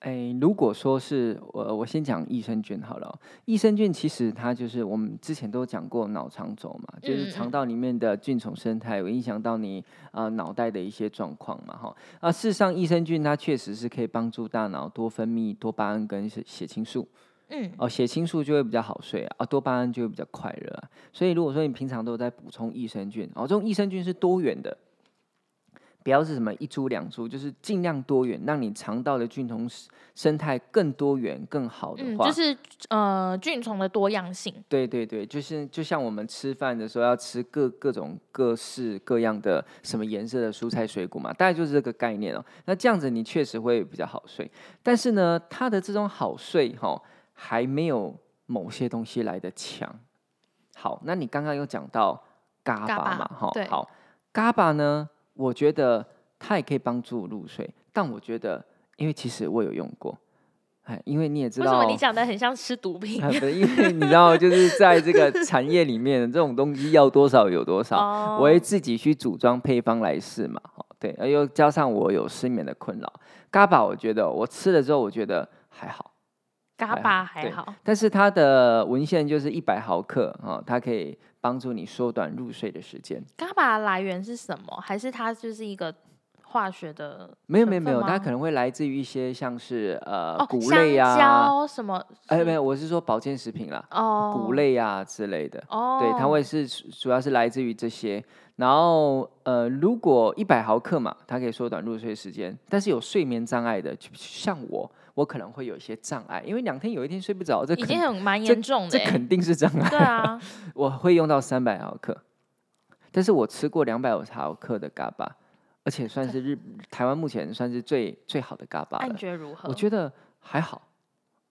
哎，如果说是我，我先讲益生菌好了哦。益生菌其实它就是我们之前都讲过脑肠轴嘛，就是肠道里面的菌虫生态有影响到你呃脑袋的一些状况嘛，哈。啊，事实上益生菌它确实是可以帮助大脑多分泌多巴胺跟血血清素。嗯，哦，血清素就会比较好睡啊，啊，多巴胺就会比较快乐啊。所以如果说你平常都有在补充益生菌，哦，这种益生菌是多元的，不要是什么一株两株，就是尽量多元，让你肠道的菌虫生态更多元、更好的嗯，话，就是呃菌虫的多样性。对对对，就是就像我们吃饭的时候要吃各各种各式各样的什么颜色的蔬菜水果嘛，大概就是这个概念哦。那这样子你确实会比较好睡，但是呢，它的这种好睡哈、还没有某些东西来的强。好，那你刚刚有讲到嘎嘎巴巴嘛，哈、对好，嘎巴呢，我觉得它也可以帮助我入睡，但我觉得，因为其实我有用过，哎，因为你也知道，为什么你讲的很像吃毒品 [LAUGHS] 因为你知道，就是在这个产业里面，这种东西要多少有多少，哦我会自己去组装配方来试嘛。哦，对，而又加上我有失眠的困扰，嘎巴我觉得我吃了之后，我觉得还好，嘎巴还好，但是它的文献就是一百毫克啊、哦，它可以帮助你缩短入睡的时间。嘎巴的来源是什么？还是它就是一个化学的？没有没有没有，它可能会来自于一些像是呃、哦，谷香类啊，蕉什么？哎没有，我是说保健食品啦，哦，谷类啊之类的。哦，对，它会是主主要是来自于这些。然后呃，如果一百毫克嘛，它可以缩短入睡时间，但是有睡眠障碍的，就像我，我可能会有一些障碍，因为两天有一天睡不着，这已经很蛮这严重的欸。这肯定是障碍。对啊，[LAUGHS] 我会用到三百毫克，但是我吃过两百五十毫克的嘎巴，而且算是日台湾目前算是最最好的嘎巴那你了。觉得如何？我觉得还好，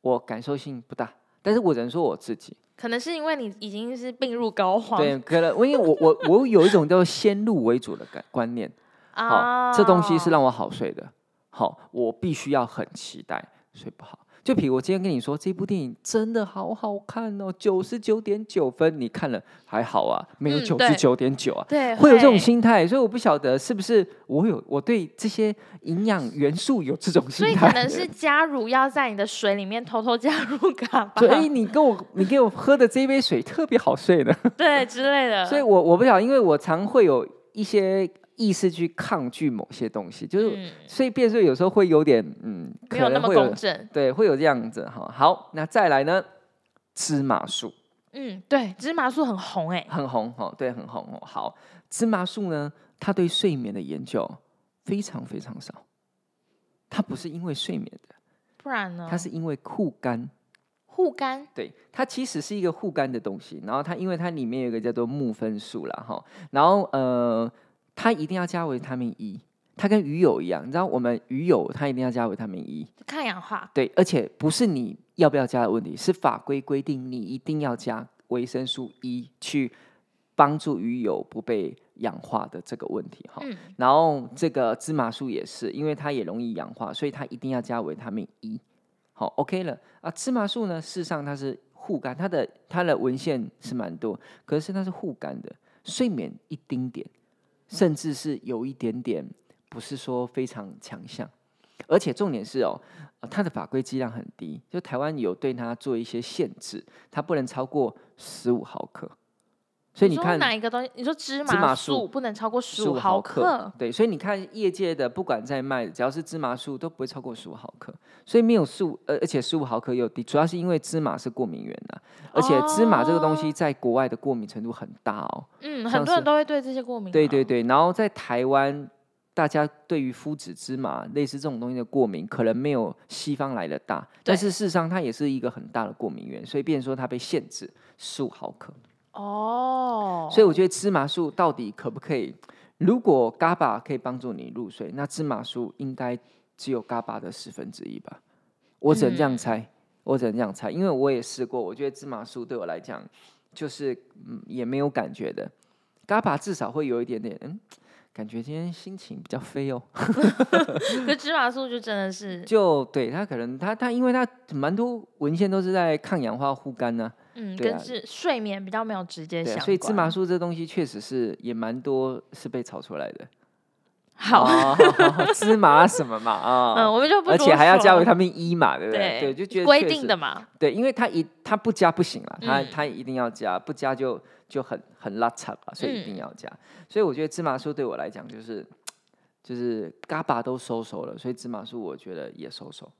我感受性不大，但是我只能说我自己。可能是因为你已经是病入膏肓，对，可能我因为我我我有一种叫先入为主的感观念，[LAUGHS] 好、啊，这东西是让我好睡的，好、我必须要很期待睡不好。就比如我今天跟你说这部电影真的好好看哦，九十九点九分，你看了还好啊，没有九十九点九啊，对会有这种心态，所以我不晓得是不是我有我对这些营养元素有这种心态所以，可能是加乳要在你的水里面偷偷加入嘎巴，[LAUGHS] 所以你跟我你给我喝的这一杯水特别好睡的。[LAUGHS] 对之类的。所以我我不晓得，因为我常会有一些意识去抗拒某些东西，就是、嗯，所以变数有时候会有点嗯，没有那么可能会有公正。对，会有这样子哈。好，那再来呢，芝麻素嗯，对，芝麻素很红哎、很红哈，对，很红哦。好，芝麻素呢，它对睡眠的研究非常非常少，它不是因为睡眠的，不然呢？它是因为护肝。护肝，对，它其实是一个护肝的东西，然后它因为它里面有一个叫做木酚素啦，哈，然后呃，它一定要加维他命 E，它跟鱼油一样，你知道我们鱼油它一定要加维他命 E，抗氧化。对，而且不是你要不要加的问题，是法规规定你一定要加维生素 E 去帮助鱼油不被氧化的这个问题哈。嗯，然后这个芝麻素也是，因为它也容易氧化，所以它一定要加维他命 E。好，OK 了啊。芝麻素呢，事实上它是护肝，它的它的文献是蛮多，可是它是护肝的，睡眠一丁点，甚至是有一点点，不是说非常强项。而且重点是哦，呃它的法规剂量很低，就台湾有对它做一些限制，它不能超过十五毫克。所以你说看，哪一个东西？你说芝麻麻素素不能超过十五毫克克，对，所以你看业界的不管在卖，只要是芝麻素都不会超过十五毫克，所以没有十五，呃，而且十五毫克又低，主要是因为芝麻是过敏源呐、而且芝麻这个东西哦在国外的过敏程度很大哦。嗯，很多人都会对这些过敏。对对，对，然后在台湾，大家对于麸质芝麻类似这种东西的过敏，可能没有西方来的大，但是事实上它也是一个很大的过敏源，所以变成说它被限制十五毫克。哦，所以我觉得芝麻素到底可不可以？如果 GABA 可以帮助你入睡，那芝麻素应该只有 GABA 的十分之一吧？我只能这样嗯猜，我只能这样猜，因为我也试过，我觉得芝麻素对我来讲就是嗯也没有感觉的，GABA 至少会有一点点嗯。感觉今天心情比较飞哦，[LAUGHS] 可芝麻素就真的是，[LAUGHS] 就对它可能它它因为它蛮多文献都是在抗氧化护肝呢、嗯，对啊跟是睡眠比较没有直接对啊，相关。所以芝麻素这东西确实是也蛮多是被炒出来的。好，哦芝麻什么嘛啊，[LAUGHS] 嗯，我们就不而且还要加说维他命 E 嘛，对不对？对对，就觉得规定的嘛。对，因为他一他不加不行了，他嗯他一定要加，不加就就很很拉扯了，所以一定嗯要加。所以我觉得芝麻素对我来讲就是就是嘎巴都收手了，所以芝麻素我觉得也收手。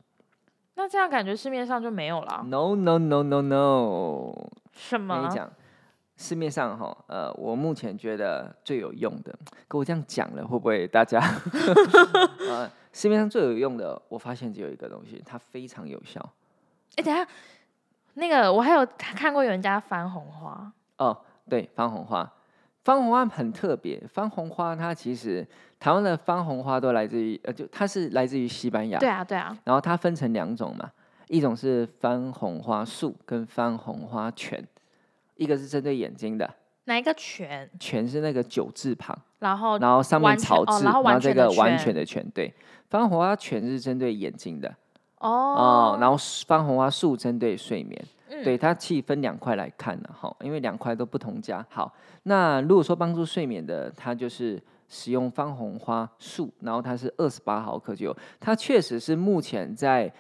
那这样感觉市面上就没有了。No no no no no，[LAUGHS] 什么跟你？讲，市面上哈，呃，我目前觉得最有用的，跟我这样讲了，会不会大家？[LAUGHS] 呃，市面上最有用的，我发现只有一个东西，它非常有效哎、等下，那个我还有看过有人家番红花，哦。对，番红花，番红花很特别，番红花它其实台湾的番红花都来自于，呃，就它是来自于西班牙，对啊，对啊，然后它分成两种嘛，一种是番红花素跟番红花醛，一个是针对眼睛的，哪一个全？醛是那个九字旁。然后然后上面草字，哦然后完这个完全全的全对。番红花醛是针对眼睛的哦哦，然后番红花素针对睡眠。嗯对，它其实分两块来看的哈，因为两块都不同家。好，那如果说帮助睡眠的，它就是使用番红花素，然后它是二十八毫克就有，它确实是目前在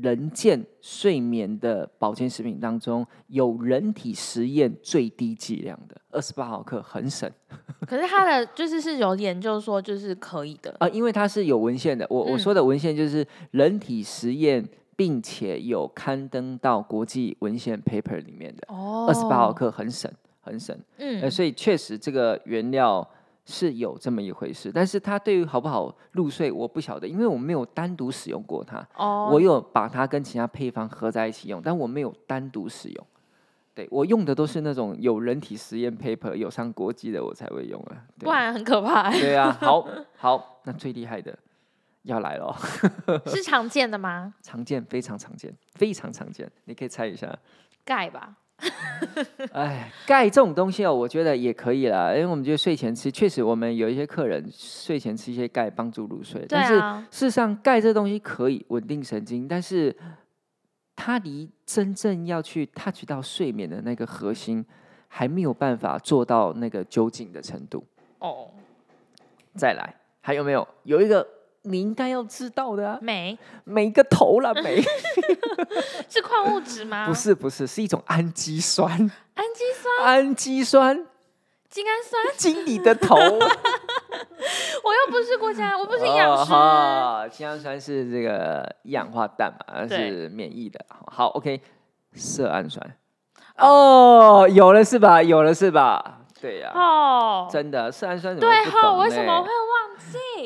人健睡眠的保健食品当中有人体实验最低剂量的，二十八毫克很省。[LAUGHS] 可是它的就是是有研究说就是可以的啊，因为它是有文献的。我我嗯说的文献就是人体实验，并且有刊登到国际文献 paper 里面的。哦二十八毫，克很省，很省。嗯呃，所以确实这个原料是有这么一回事，但是它对于好不好入睡，我不晓得，因为我没有单独使用过它。哦，我有把它跟其他配方合在一起用，但我没有单独使用。对我用的都是那种有人体实验 paper 有上国际的，我才会用啊。不然很可怕欸，对啊，[LAUGHS] 好好，那最厉害的要来了哦，是常见的吗？[LAUGHS] 常见，非常常见，非常常见。你可以猜一下，钙吧，哎，钙这种东西哦，我觉得也可以啦，因为我们觉得睡前吃，确实我们有一些客人睡前吃一些钙帮助入睡，对但是啊，事实上钙这东西可以稳定神经，但是它离真正要去 touch 到睡眠的那个核心，还没有办法做到那个究竟的程度。哦，再来，还有没有？有一个你应该要知道的啊，镁每个头了镁？[LAUGHS] 是矿物质吗？不，是不是，是一种氨基酸，氨基酸、氨基酸精氨酸，经你的头。[LAUGHS] 我又不是国家，[LAUGHS] 我不是营养师。哦，精氨酸是这个一氧化氮嘛，对是免疫的。好，OK，色氨酸。哦，有了是吧？有了是吧？对呀、哦，真的，色氨酸怎么对哈，不懂为什么呢会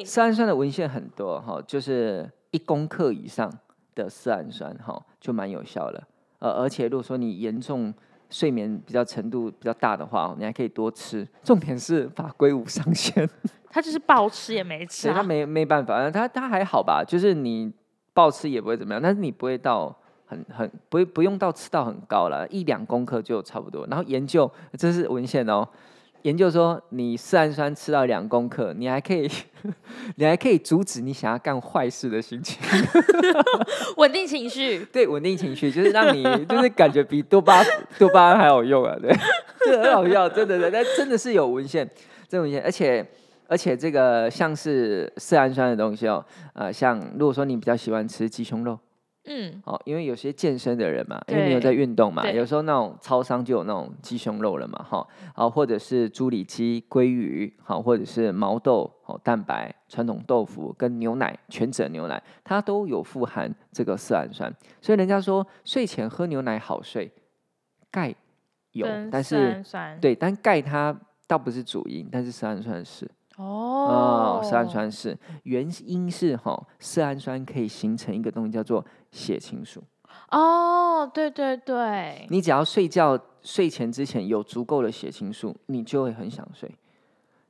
色氨酸的文献很多哈，就是一公克以上的色氨酸哈，就蛮有效了。呃，而且如果说你严重睡眠比较程度比较大的话，你还可以多吃。重点是法规无上限。[LAUGHS] 他就是暴吃也没吃啊。他没没办法，他他还好吧，就是你暴吃也不会怎么样，但是你不会到很很不会不用到吃到很高了，一两公克就差不多。然后研究这是文献哦，研究说你色氨酸吃到两公克，你还可以 [LAUGHS] 你还可以阻止你想要干坏事的心情，[LAUGHS] 稳定情绪，[LAUGHS] 对，稳定情绪，就是让你就是感觉比多巴多巴胺还好用啊，对，这很好笑，真的的，但真的是有文献，这文献，而且。而且这个像是色氨酸的东西哦，呃，像如果说你比较喜欢吃鸡胸肉，嗯，哦，因为有些健身的人嘛，因为你有在运动嘛，有时候那种超商就有那种鸡胸肉了嘛，哈、啊，或者是猪里脊、鲑鱼，好、或者是毛豆、哦，蛋白、传统豆腐跟牛奶、全脂牛奶，它都有富含这个色氨酸，所以人家说睡前喝牛奶好睡，钙有，但是酸对，但钙它倒不是主因，但是色氨酸是。哦哦，色氨酸是原因是哈、色氨酸可以形成一个东西叫做血清素。哦，对对对，你只要睡觉睡前之前有足够的血清素，你就会很想睡。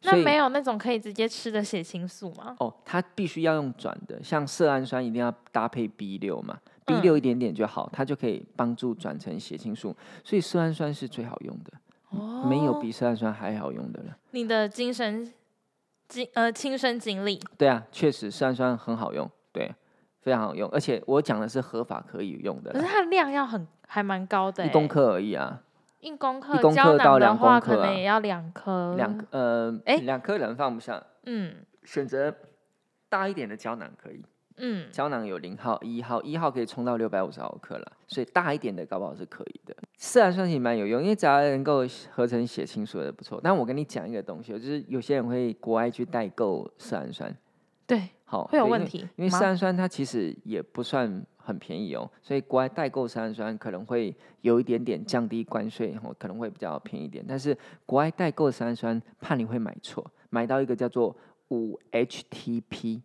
那没有那种可以直接吃的血清素吗？哦，它必须要用转的，像色氨酸一定要搭配 B 六嘛，B 嗯六一点点就好，它就可以帮助转成血清素。所以色氨酸是最好用的，哦，没有比色氨酸还好用的了。你的精神经呃亲身经历，对啊，确实色氨酸很好用，对，非常好用，而且我讲的是合法可以用的啦，可是它的量要很还蛮高的欸，一公克而已啊。一公克，一公克到两公克啊能也要两颗，两颗呃，诶两颗人放不下，嗯选择大一点的胶囊可以。嗯，胶囊有零号、一号，一号可以冲到六百五十毫克了，所以大一点的搞不好是可以的。色氨酸其实蛮有用，因为只要能够合成血清素的不错。但我跟你讲一个东西哦，就是有些人会国外去代购色氨酸，对，好会有问题因为色氨酸它其实也不算很便宜哦，所以国外代购色氨酸可能会有一点点降低关税，哦，可能会比较便宜一点。但是国外代购色氨酸怕你会买错，买到一个叫做五 HTP，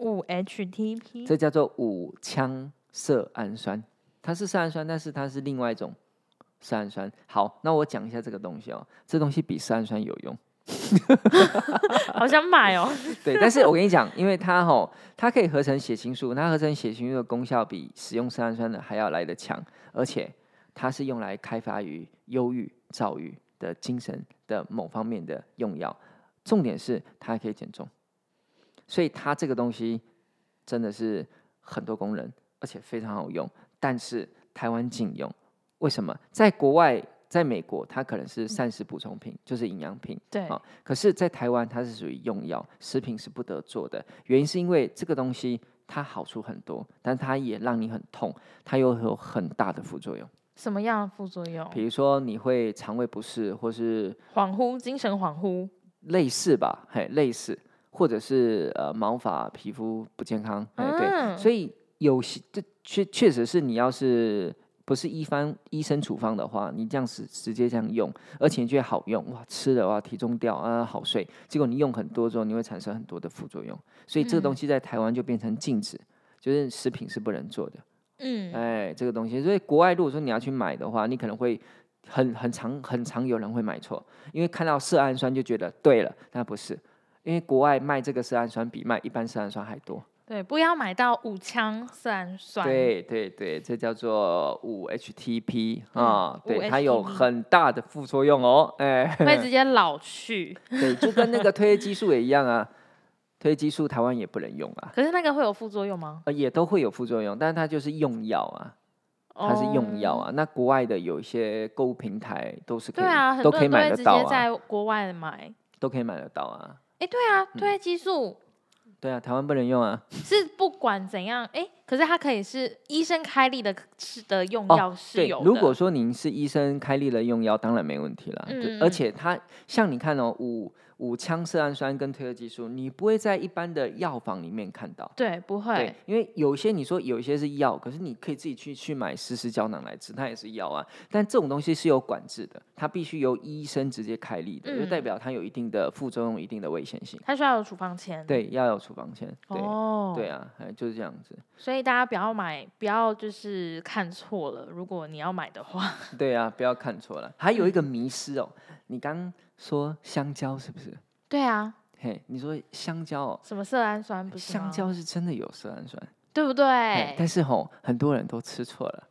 五 HTP，这叫做五羟色氨酸，它是色氨酸，但是它是另外一种色氨酸。好，那我讲一下这个东西哦，这东西比色氨酸有用。[LAUGHS] [LAUGHS] 好想买哦。对，但是我跟你讲，因为它吼，它可以合成血清素，它合成血清素的功效比使用色氨酸的还要来得强，而且它是用来开发于忧郁、躁郁的精神的某方面的用药。重点是它还可以减重，所以它这个东西真的是很多功能，而且非常好用。但是台湾禁用，为什么？在国外。在美国，它可能是膳食补充品，就是营养品。对啊，可是，在台湾，它是属于用药，食品是不得做的。原因是因为这个东西它好处很多，但它也让你很痛，它又有很大的副作用。什么样的副作用？比如说你会肠胃不适，或是恍惚、精神恍惚，类似吧？嘿，类似，或者是呃毛发、皮肤不健康。哎，对，所以有些这确确实是你要是。不是医方医生处方的话，你这样子直接这样用，而且觉得好用哇，吃的话体重掉啊，好睡。结果你用很多之后，你会产生很多的副作用，所以这个东西在台湾就变成禁止，就是食品是不能做的。嗯，哎，这个东西，所以国外如果说你要去买的话，你可能会很很常很常有人会买错，因为看到色氨酸就觉得对了，但不是，因为国外卖这个色氨酸比卖一般色氨酸还多。对，不要买到五羟色氨酸。对对对，这叫做五 HTP 啊，对，它有很大的副作用哦，哎，会直接 [LAUGHS] 老去。对，就跟那个褪黑激素也一样啊，褪黑激素台湾也不能用啊。可是那个会有副作用吗？呃，也都会有副作用，但是它就是用药啊，它是用药啊。那国外的有一些购物平台都是可以，都可以买得到啊。在国外买都可以买得到啊。哎，对啊，褪黑激素。对啊，台湾不能用啊。[LAUGHS] 是不管怎样，哎，可是它可以是医生开立的，是的用药是有。如果说您是医生开立的用药，当然没问题了。嗯。而且它像你看哦，五。五羟色氨酸跟褪黑激素，你不会在一般的药房里面看到。对，不会。对，因为有些你说有一些是药，可是你可以自己去去买湿湿胶囊来吃，它也是药啊。但这种东西是有管制的，它必须由医生直接开立的，就代表它有一定的副作用、一定的危险性。它需要有处方签。对，要有处方签。哦。对啊，就是这样子。所以大家不要买，不要就是看错了。如果你要买的话。[LAUGHS] 对啊，不要看错了。还有一个迷失哦，你刚。说香蕉是不是？对啊。嘿，你说香蕉哦？什么色氨酸不是？香蕉是真的有色氨酸，对不对？但是吼，很多人都吃错了。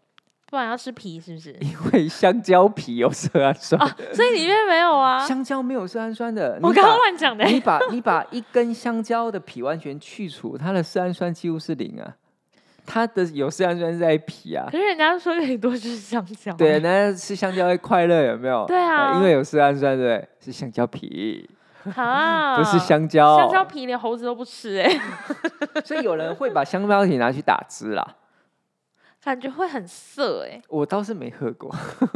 不然要吃皮是不是？因为香蕉皮有色氨酸，所以里面没有啊。[LAUGHS] 香蕉没有色氨酸的。我刚刚乱讲的。你把你把一根香蕉的皮完全去除，它的色氨酸几乎是零啊。它的有色氨酸是在皮啊，可是人家说很多就是香蕉，对，人家吃香蕉会快乐，有没有？对啊，因为有色氨酸，对，是香蕉皮。啊，[LAUGHS] 不是香蕉，香蕉皮连猴子都不吃哎，[LAUGHS] 所以有人会把香蕉皮拿去打汁啦。感觉会很涩哎，我倒是没喝过。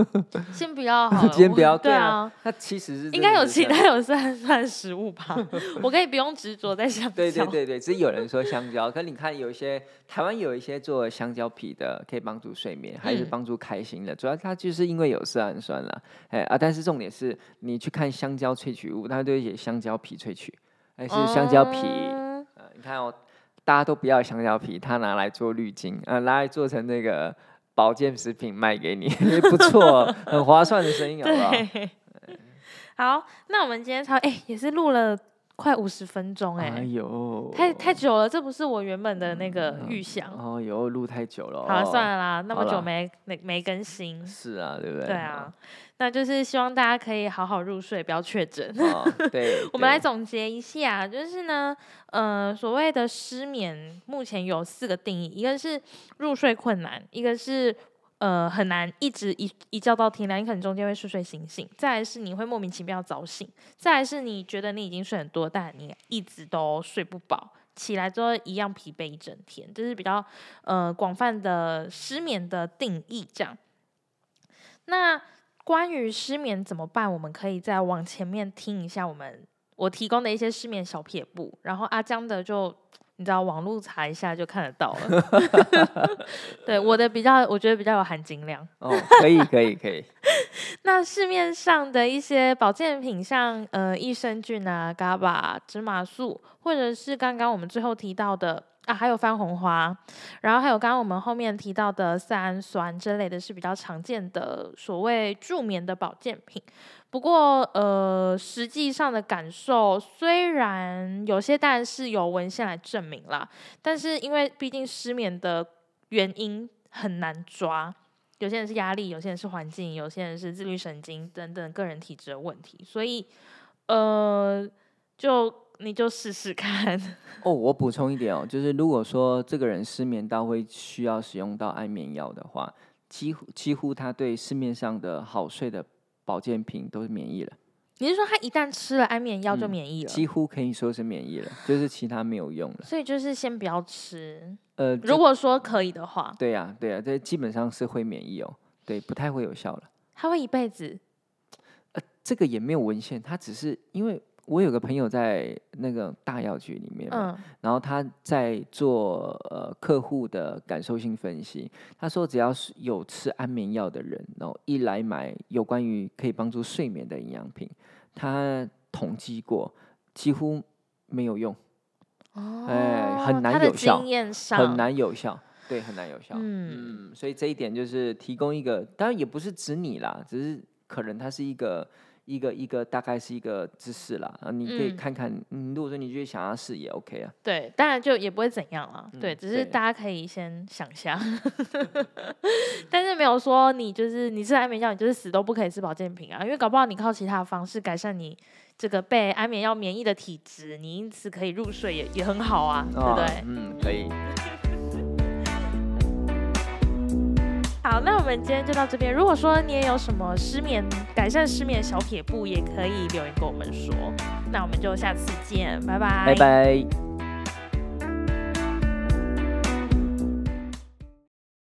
[LAUGHS] 先不要好，[LAUGHS] 先不要。对啊，它其实是应该有其他有算算食物吧？[LAUGHS] 我可以不用执着在香蕉。对对对对，只是有人说香蕉，可你看有一些台湾有一些做香蕉皮的，可以帮助睡眠，还是帮助开心的。主要它就是因为有色氨酸了，哎啊！但是重点是你去看香蕉萃取物，它都写香蕉皮萃取，还是香蕉皮？呃，你看哦。大家都不要香蕉皮，他拿来做滤镜，呃，拿来做成那个保健食品卖给你，[LAUGHS] 不错，很划算的生意，好不好？[LAUGHS] 好，那我们今天超哎也是录了。快五十分钟哎，哎呦，太太久了，这不是我原本的那个预想。哦，有录太久了。好，算了啦，那么久没没没更新。是啊，对不对？对啊，那就是希望大家可以好好入睡，不要确诊。对，[LAUGHS] 我们来总结一下，就是呢，呃，所谓的失眠，目前有四个定义，一个是入睡困难，一个是。呃，很难一直一一觉到天亮，你可能中间会睡睡醒醒。再来是你会莫名其妙早醒，再来是你觉得你已经睡很多，但你一直都睡不饱，起来之后一样疲惫一整天，这是比较呃广泛的失眠的定义。这样，那关于失眠怎么办？我们可以再往前面听一下我们我提供的一些失眠小撇步，然后阿江的就你知道网络查一下就看得到了。[LAUGHS] 对，我的比较，我觉得比较有含金量。哦，可以可以可以。[LAUGHS] 那市面上的一些保健品，像呃益生菌啊、GABA、芝麻素，或者是刚刚我们最后提到的。啊，还有番红花，然后还有刚刚我们后面提到的色氨酸之类的是比较常见的所谓助眠的保健品。不过，呃，实际上的感受虽然有些当然是有文献来证明啦，但是因为毕竟失眠的原因很难抓，有些人是压力，有些人是环境，有些人是自律神经等等个人体质的问题，所以，呃，就。你就试试看 [LAUGHS] 哦。我补充一点哦，就是如果说这个人失眠到会需要使用到安眠药的话，几乎几乎他对市面上的好睡的保健品都是免疫了。你是说他一旦吃了安眠药就免疫了？几乎可以说是免疫了，就是其他没有用了。所以就是先不要吃。呃，如果说可以的话，对呀，对呀，这基本上是会免疫哦。对，不太会有效了。他会一辈子？呃，这个也没有文献，他只是因为。我有个朋友在那个大药局里面，嗯，然后他在做呃客户的感受性分析。他说，只要是有吃安眠药的人，然后一来买有关于可以帮助睡眠的营养品，他统计过几乎没有用，哦，哎，很难有效，很难有效，对，很难有效，嗯，所以这一点就是提供一个，当然也不是指你啦，只是可能它是一个。一个一个大概是一个姿势啦，啊，你可以看看，嗯，如果说你觉得想要试也 OK 啊。对，当然就也不会怎样啊。对，只是大家可以先想象，[LAUGHS] 但是没有说你就是你吃安眠药，你就是死都不可以吃保健品啊，因为搞不好你靠其他的方式改善你这个被安眠药免疫的体质，你因此可以入睡也也很好啊，对不对？嗯，可以。好，那我们今天就到这边。如果说你也有什么失眠改善失眠小撇步，也可以留言跟我们说。那我们就下次见，拜拜，拜拜。